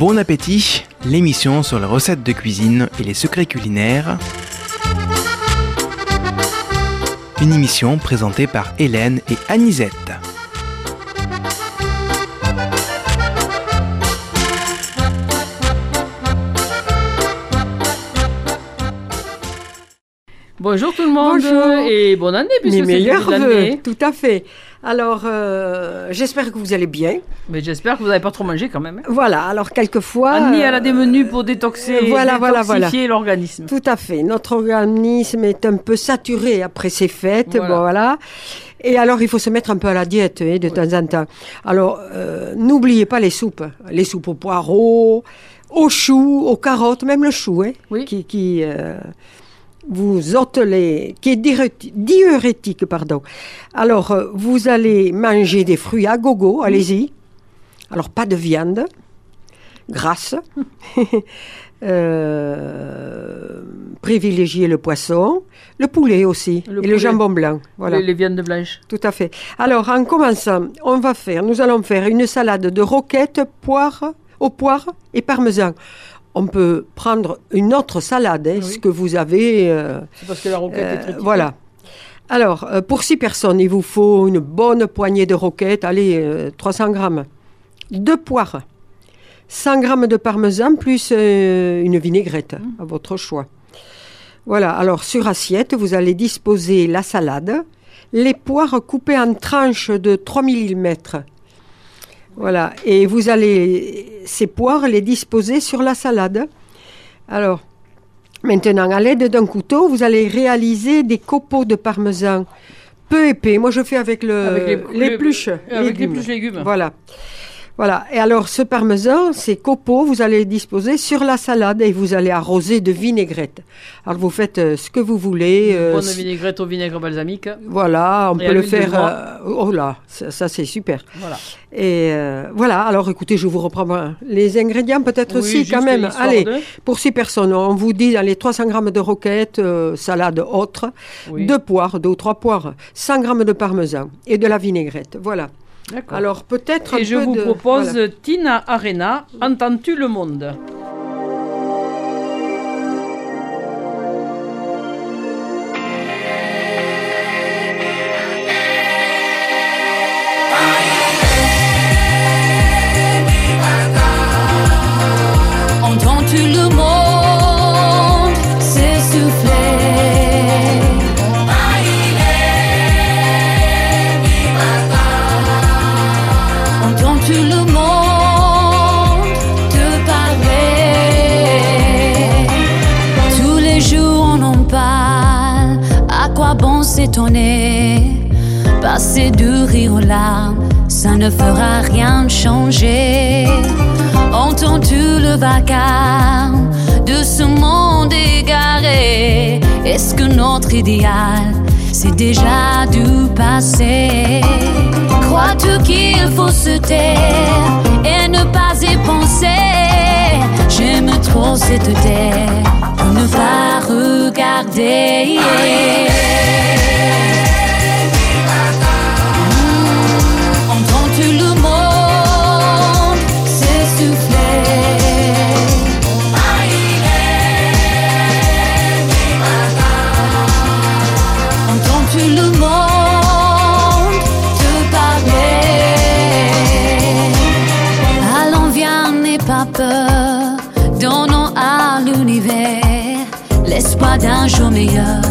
Bon appétit, l'émission sur les recettes de cuisine et les secrets culinaires. Une émission présentée par Hélène et Anisette. Bonjour tout le monde Bonjour. et bonne année puisque c'est le début de l'année. tout à fait. Alors, euh, j'espère que vous allez bien. Mais j'espère que vous n'avez pas trop mangé quand même. hein. Voilà, alors quelquefois... Annie, elle a des euh, menus pour détoxer, voilà, voilà, voilà. détoxifier l'organisme. Tout à fait. Notre organisme est un peu saturé après ces fêtes. Voilà. Bon, voilà. Et alors, il faut se mettre un peu à la diète hein, de temps en temps. Alors, euh, n'oubliez pas les soupes. Les soupes aux poireaux, aux choux, aux carottes, même le chou, hein, Oui. qui, qui euh, vous ôte les... qui est diuréti- diurétique, pardon. Alors, euh, vous allez manger des fruits à gogo, allez-y. Alors, pas de viande, grasse. Euh, privilégier le poisson, le poulet aussi, Le et le jambon blanc. Voilà. Les, les viandes blanches. Tout à fait. Alors, en commençant, on va faire, nous allons faire une salade de roquettes, poires, aux poires et parmesan. On peut prendre une autre salade, hein, Oui. ce que vous avez. euh, C'est parce que la roquette euh, est très petite. voilà. Alors, euh, pour six personnes, il vous faut une bonne poignée de roquettes, allez, euh, 300 grammes. Deux poires, 100 grammes de parmesan, plus euh, une vinaigrette, Mmh. à votre choix. Voilà, alors sur assiette, vous allez disposer la salade, les poires coupées en tranches de 3 mm. Voilà, et vous allez ces poires les disposer sur la salade. Alors, Maintenant, à l'aide d'un couteau, vous allez réaliser des copeaux de parmesan peu épais. Moi, je fais avec, le, pluches. Avec légumes. plus légumes. Voilà. Voilà. Et alors, ce parmesan, ces copeaux, vous allez les disposer sur la salade et vous allez arroser de vinaigrette. Alors, vous faites euh, ce que vous voulez. euh, Bonne vinaigrette au vinaigre balsamique. voilà, on Et peut le faire. euh, oh là, ça, ça, c'est super. Voilà. Et euh, voilà, alors écoutez, je vous reprends les ingrédients peut-être Oui, aussi quand même. Allez, de- pour six personnes, on vous dit dans les 300 grammes de roquettes, euh, salade autre, Oui. deux poires, deux ou trois poires, 100 grammes de parmesan et de la vinaigrette. Voilà. Alors peut-être un Et je peu vous de- propose voilà. Tina Arena, Entends-tu le monde? Passer de rire aux larmes, ça ne fera rien changer. Entends-tu le vacarme de ce monde égaré? Est-ce que notre idéal c'est déjà du passé? Crois-tu qu'il faut se taire pas peur, donnons à l'univers l'espoir d'un jour meilleur.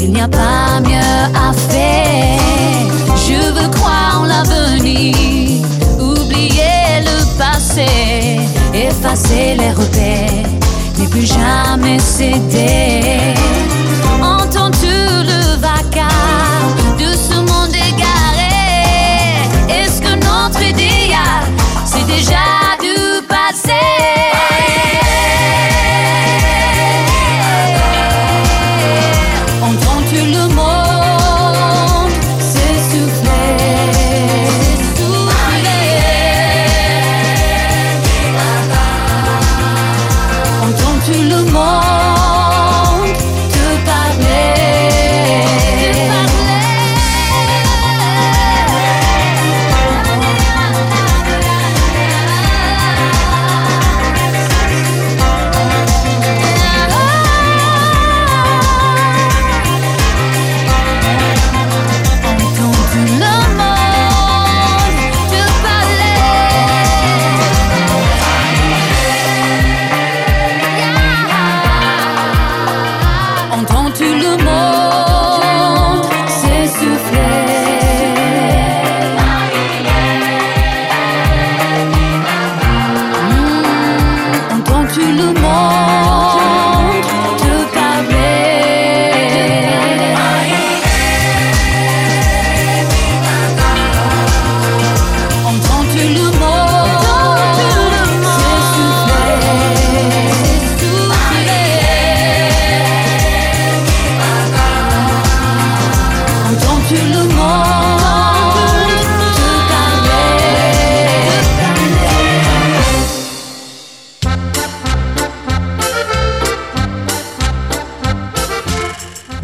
Il n'y a pas mieux à faire. Je veux croire en l'avenir, oublier le passé, effacer les repères, ne plus jamais céder. Entends-tu le vacarme de ce monde égaré? Est-ce que notre idéal c'est déjà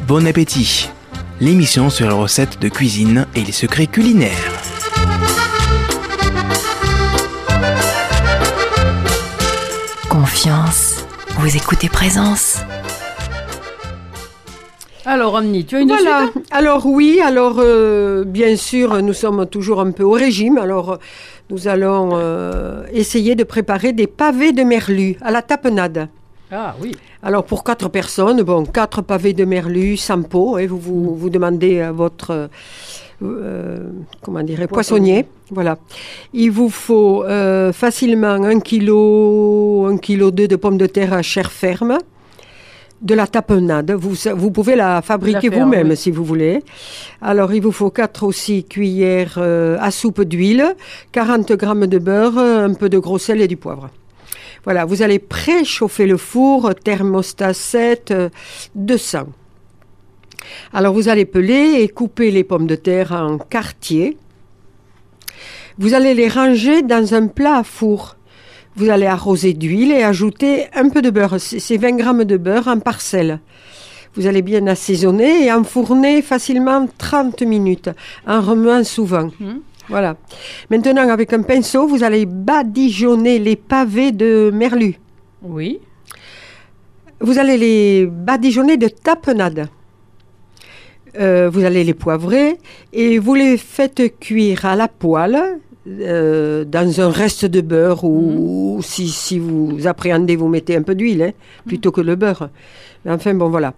bon appétit. L'émission sur les recettes de cuisine et les secrets culinaires. Confiance. Vous écoutez Présence. Alors, Annie, tu as une Voilà. suite Alors oui, alors euh, bien sûr, nous sommes toujours un peu au régime. Alors nous allons euh, essayer de préparer des pavés de merlu à la tapenade. Ah oui. Alors pour quatre personnes, bon, quatre pavés de merlu sans peau. Et vous, vous vous demandez à votre euh, euh, comment poissonnier. Voilà. Il vous faut euh, facilement un kilo, un kilo deux de pommes de terre à chair ferme. De la tapenade. Vous, vous pouvez la fabriquer vous-même oui. si vous voulez. Alors, il vous faut 4 aussi cuillères euh, à soupe d'huile, 40 grammes de beurre, un peu de gros sel et du poivre. Voilà, vous allez préchauffer le four, thermostat 7, euh, 200. Alors, vous allez peler et couper les pommes de terre en quartiers. Vous allez les ranger dans un plat à four. Vous allez arroser d'huile et ajouter un peu de beurre. C'est c'est 20 grammes de beurre en parcelle. Vous allez bien assaisonner et enfourner facilement 30 minutes en remuant souvent. Mhm. Voilà. Maintenant, avec un pinceau, vous allez badigeonner les pavés de merlu. Oui. Vous allez les badigeonner de tapenade. Euh, vous allez les poivrer et vous les faites cuire à la poêle euh, dans un reste de beurre ou si, si vous appréhendez, vous mettez un peu d'huile hein, plutôt que le beurre. Mais enfin, bon, voilà.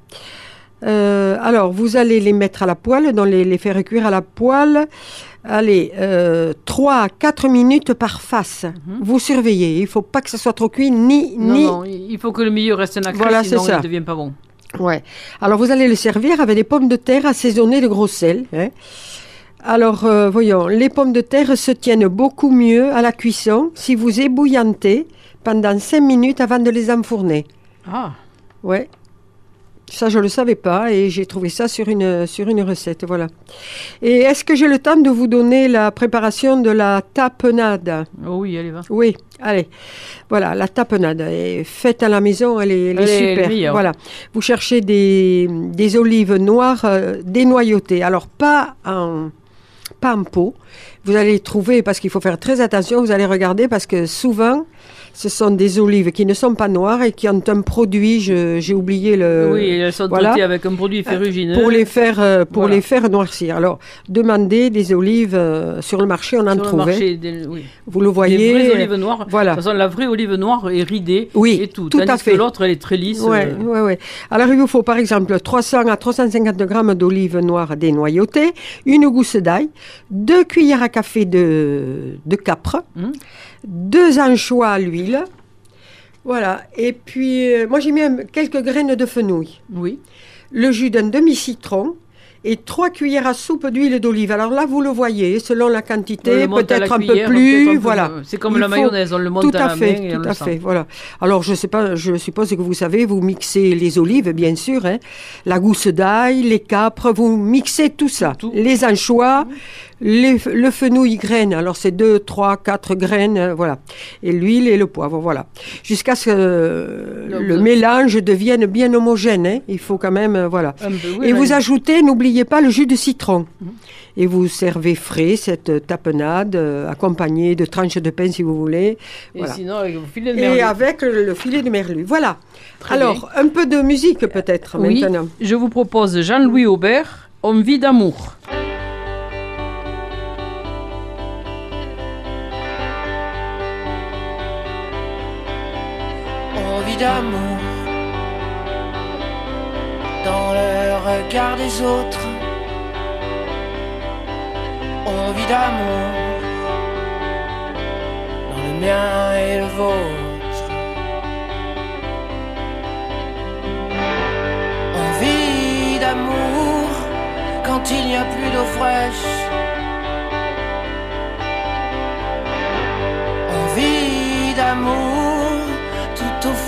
Euh, alors, vous allez les mettre à la poêle, les, les faire cuire à la poêle. Allez, euh, 3 à 4 minutes par face. Vous surveillez. Il ne faut pas que ça soit trop cuit, ni... Non, ni... non, il faut que le milieu reste nacré, Voilà, sinon c'est ça. il ne devient pas bon. Ouais. Alors vous allez le servir avec des pommes de terre assaisonnées de gros sel. hein. Alors euh, voyons, les pommes de terre se tiennent beaucoup mieux à la cuisson si vous ébouillantez pendant 5 minutes avant de les enfourner. Ah, Ouais. Ça, je ne le savais pas et j'ai trouvé ça sur une, sur une recette. Voilà. Et est-ce que j'ai le temps de vous donner la préparation de la tapenade? Oh oui, allez, va. oui, allez. Voilà, la tapenade. est faite à la maison, elle est, elle est elle super. voilà. Vous cherchez des, des olives noires euh, dénoyautées. Alors, pas en, pas en pot. Vous allez trouver, parce qu'il faut faire très attention, vous allez regarder, parce que souvent, ce sont des olives qui ne sont pas noires et qui ont un produit, j'ai oublié le... oui, elles sont Euh, voilà. traitées avec un produit ferrugineux. Pour les faire, euh, pour Voilà. les faire noircir. Alors, demandez des olives euh, sur le marché, on en sur le trouve. hein. marché, des- oui. Vous le voyez. vraies euh, olives noires. voilà. De toute façon, la vraie olive noire est ridée Oui, et tout. tout à fait. que l'autre, elle est très lisse. Ouais, euh, ouais, ouais. Alors, il vous faut par exemple 300 à 350 grammes d'olives noires dénoyautées, une gousse d'ail, deux cuillères à café de, de capre, Mhm. Deux anchois à l'huile. Voilà. Et puis, euh, moi, j'ai mis un- quelques graines de fenouil, Oui. le jus d'un demi-citron et trois cuillères à soupe d'huile d'olive. Alors là, vous le voyez, selon la quantité, le peut-être un peu plus. peu- voilà. C'est comme Il la mayonnaise, on le monte Tout à à la fait, main et on tout le à sent. fait, voilà. Alors, je sais pas, je suppose que vous savez, vous mixez les olives, bien sûr, hein, la gousse d'ail, les capres, vous mixez tout ça, Tout. les anchois, les- le fenouil graines. Alors, c'est deux, trois, quatre graines, euh, voilà, et l'huile et le poivre, voilà, jusqu'à ce que euh, le vous- mélange devienne bien homogène. hein. Il faut quand même, euh, voilà. Un peu, oui, Et vous ajoutez, n'oubliez pas le jus de citron. Mhm. Et vous servez frais cette tapenade, euh, accompagnée de tranches de pain si vous voulez. Et Voilà. sinon, avec le filet de Et merlu. avec le, le filet de merlu. Voilà. Très Alors, un peu de musique peut-être Oui, maintenant. je vous propose Jean-Louis Aubert, Homme vie d'amour. D'amour dans le regard des autres, envie d'amour dans le mien et le vôtre, envie d'amour quand il n'y a plus d'eau fraîche.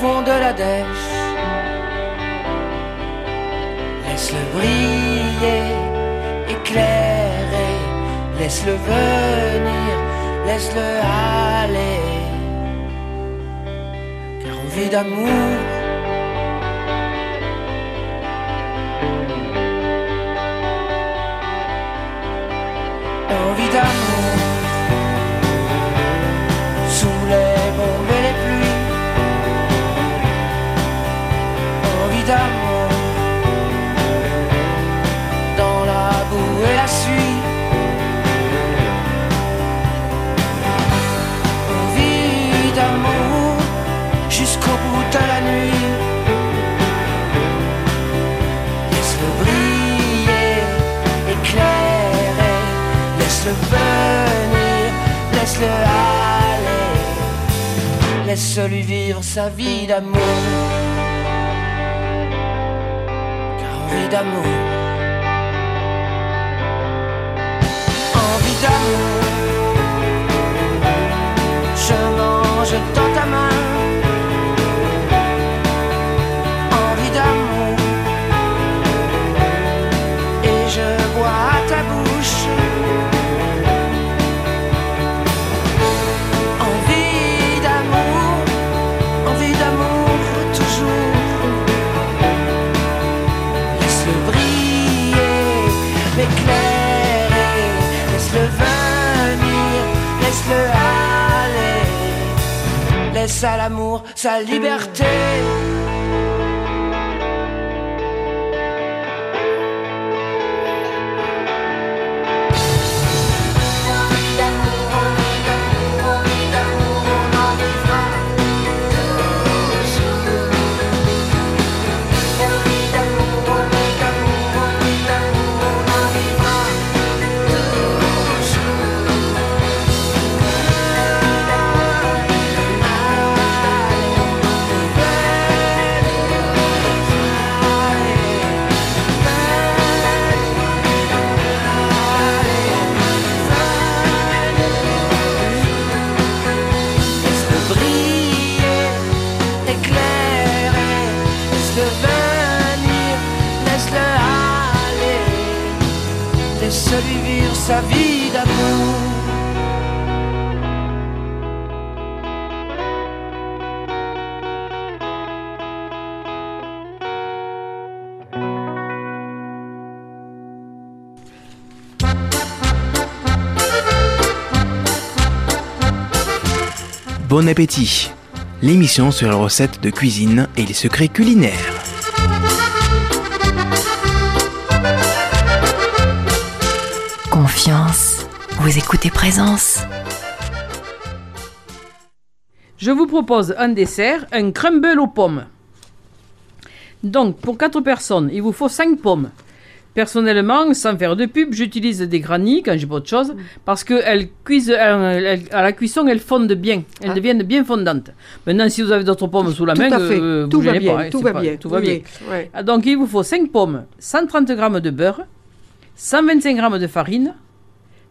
Fond de la dèche. Laisse-le briller, éclairer, laisse-le venir, laisse-le aller. Car envie d'amour, laisse-lui vivre sa vie d'amour. Car envie d'amour, envie d'amour, je mange dans ta main. À l'amour sa liberté. Bon appétit L'émission sur les recettes de cuisine et les secrets culinaires. Vous écoutez Présence. Je vous propose un dessert, un crumble aux pommes. Donc, pour 4 personnes, il vous faut 5 pommes. Personnellement, sans faire de pub, j'utilise des granits quand j'ai pas autre chose, parce qu'elles cuisent, euh, elles- à la cuisson, elles fondent bien. Elles Ah. deviennent bien fondantes. Maintenant, si vous avez d'autres pommes sous la Tout main, à fait, euh, tout vous va gênez bien, pas, hein, tout c'est va pas- bien. Tout va oui, bien. oui. Ah, Donc, il vous faut 5 pommes, 130 g de beurre, 125 g de farine,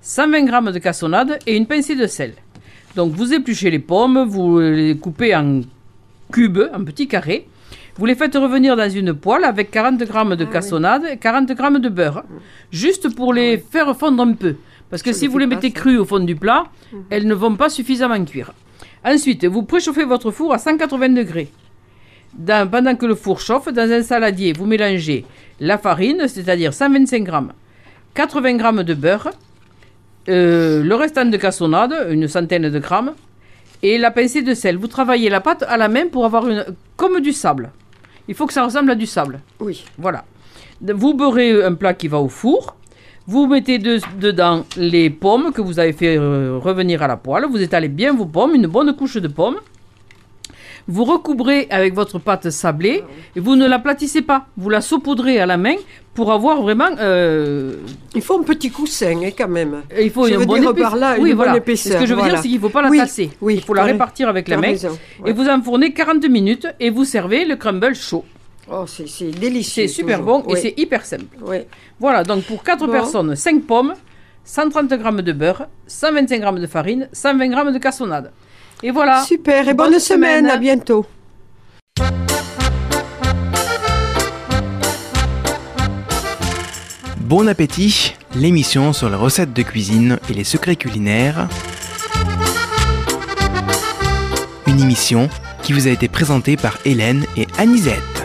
120 g de cassonade et une pincée de sel. Donc, vous épluchez les pommes, vous les coupez en cubes, en petits carrés. Vous les faites revenir dans une poêle avec 40 g de cassonade et 40 g de beurre, juste pour les faire fondre un peu. Parce que Je si vous les mettez crues au fond du plat, elles ne vont pas suffisamment cuire. Ensuite, vous préchauffez votre four à 180 degrés. Dans- pendant que le four chauffe, dans un saladier, vous mélangez la farine, c'est-à-dire 125 g, 80 g de beurre, euh, le restant de cassonade, une centaine de grammes, et la pincée de sel. Vous travaillez la pâte à la main pour avoir une, comme du sable. Il faut que ça ressemble à du sable. Oui. Voilà. Vous beurrez un plat qui va au four. Vous mettez de- dedans les pommes que vous avez fait euh, revenir à la poêle. Vous étalez bien vos pommes, une bonne couche de pommes. Vous recouvrez avec votre pâte sablée et vous ne l'aplatissez pas. Vous la saupoudrez à la main pour avoir vraiment. euh, Il faut un petit coussin, hein, quand même. il faut Je un veux dire par là, oui, une voilà. bonne épaisseur, Ce que je veux voilà. dire, c'est qu'il ne faut pas la Oui, tasser. oui, il faut la répartir avec la main. raison, ouais. Et vous enfournez 40 minutes et vous servez le crumble chaud. Oh, c'est c'est délicieux. C'est super toujours. bon et c'est hyper simple. oui. Voilà, donc pour 4 Bon. personnes, 5 pommes, 130 g de beurre, 125 g de farine, 120 g de cassonade. Et voilà. Super, et Bonne bonne, semaine. semaine. à bientôt. Bon appétit, l'émission sur les recettes de cuisine et les secrets culinaires. Une émission qui vous a été présentée par Hélène et Anisette.